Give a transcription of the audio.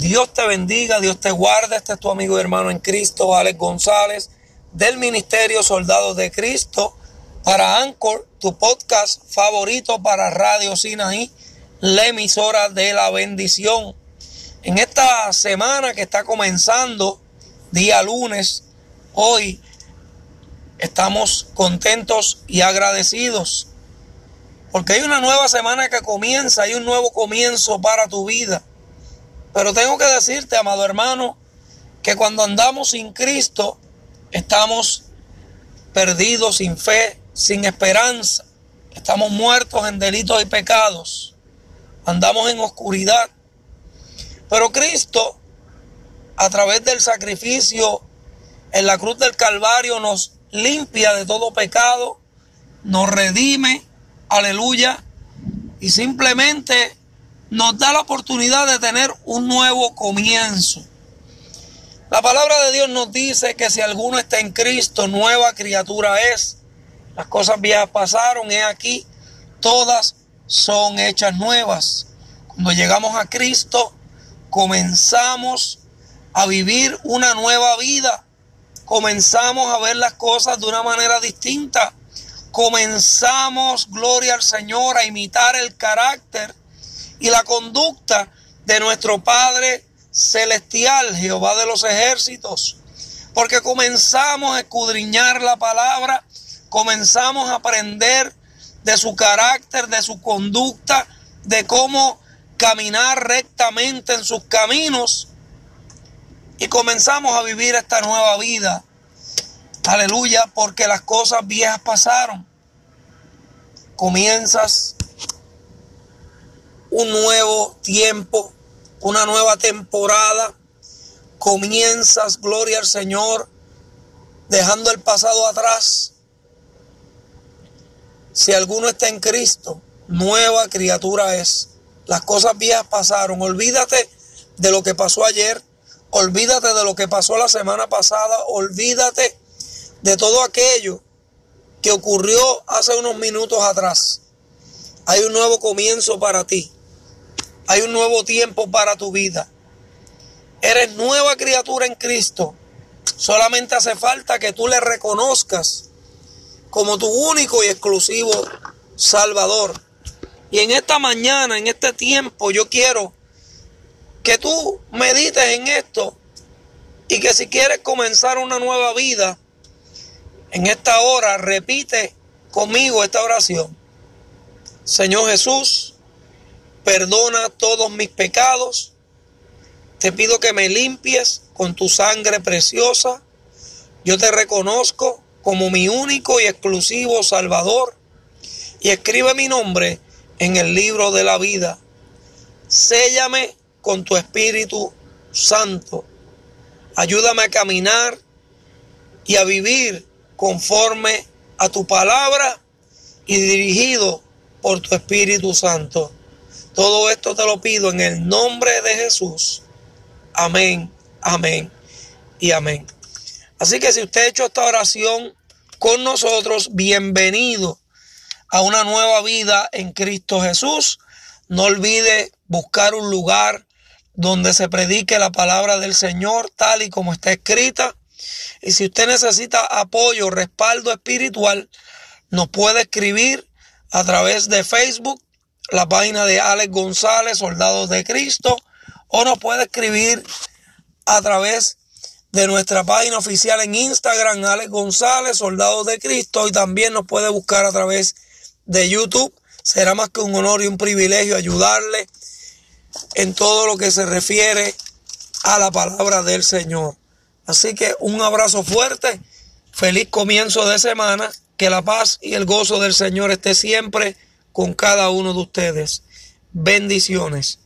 Dios te bendiga, Dios te guarde. Este es tu amigo y hermano en Cristo, Alex González, del Ministerio Soldados de Cristo, para Anchor, tu podcast favorito para Radio Sinaí, la emisora de la bendición. En esta semana que está comenzando, día lunes, hoy estamos contentos y agradecidos porque hay una nueva semana que comienza, hay un nuevo comienzo para tu vida. Pero tengo que decirte, amado hermano, que cuando andamos sin Cristo, estamos perdidos, sin fe, sin esperanza. Estamos muertos en delitos y pecados. Andamos en oscuridad. Pero Cristo, a través del sacrificio en la cruz del Calvario, nos limpia de todo pecado, nos redime aleluya, y simplemente nos da la oportunidad de tener un nuevo comienzo. La palabra de Dios nos dice que si alguno está en Cristo, nueva criatura es. Las cosas viejas pasaron, he aquí, todas son hechas nuevas. Cuando llegamos a Cristo, comenzamos a vivir una nueva vida. Comenzamos a ver las cosas de una manera distinta comenzamos, gloria al Señor, a imitar el carácter y la conducta de nuestro Padre Celestial, Jehová de los ejércitos. Porque comenzamos a escudriñar la palabra, comenzamos a aprender de su carácter, de su conducta, de cómo caminar rectamente en sus caminos y comenzamos a vivir esta nueva vida Aleluya, porque las cosas viejas pasaron. Comienzas un nuevo tiempo, una nueva temporada. Comienzas, gloria al Señor, dejando el pasado atrás. Si alguno está en Cristo, nueva criatura es. Las cosas viejas pasaron. Olvídate de lo que pasó ayer. Olvídate de lo que pasó la semana pasada. Olvídate de todo aquello que ocurrió hace unos minutos atrás. Hay un nuevo comienzo para ti. Hay un nuevo tiempo para tu vida. Eres nueva criatura en Cristo. Solamente hace falta que tú le reconozcas como tu único y exclusivo Salvador. Y en esta mañana, en este tiempo, yo quiero que tú medites en esto y que si quieres comenzar una nueva vida, en esta hora repite conmigo esta oración. Señor Jesús, perdona todos mis pecados. Te pido que me limpies con tu sangre preciosa. Yo te reconozco como mi único y exclusivo Salvador. Y escribe mi nombre en el libro de la vida. Séllame con tu Espíritu Santo. Ayúdame a caminar y a vivir conforme a tu palabra y dirigido por tu Espíritu Santo. Todo esto te lo pido en el nombre de Jesús. Amén, amén y amén. Así que si usted ha hecho esta oración con nosotros, bienvenido a una nueva vida en Cristo Jesús. No olvide buscar un lugar donde se predique la palabra del Señor tal y como está escrita. Y si usted necesita apoyo, respaldo espiritual, nos puede escribir a través de Facebook, la página de Alex González, Soldados de Cristo, o nos puede escribir a través de nuestra página oficial en Instagram, Alex González, Soldados de Cristo, y también nos puede buscar a través de YouTube. Será más que un honor y un privilegio ayudarle en todo lo que se refiere a la palabra del Señor. Así que un abrazo fuerte, feliz comienzo de semana, que la paz y el gozo del Señor esté siempre con cada uno de ustedes. Bendiciones.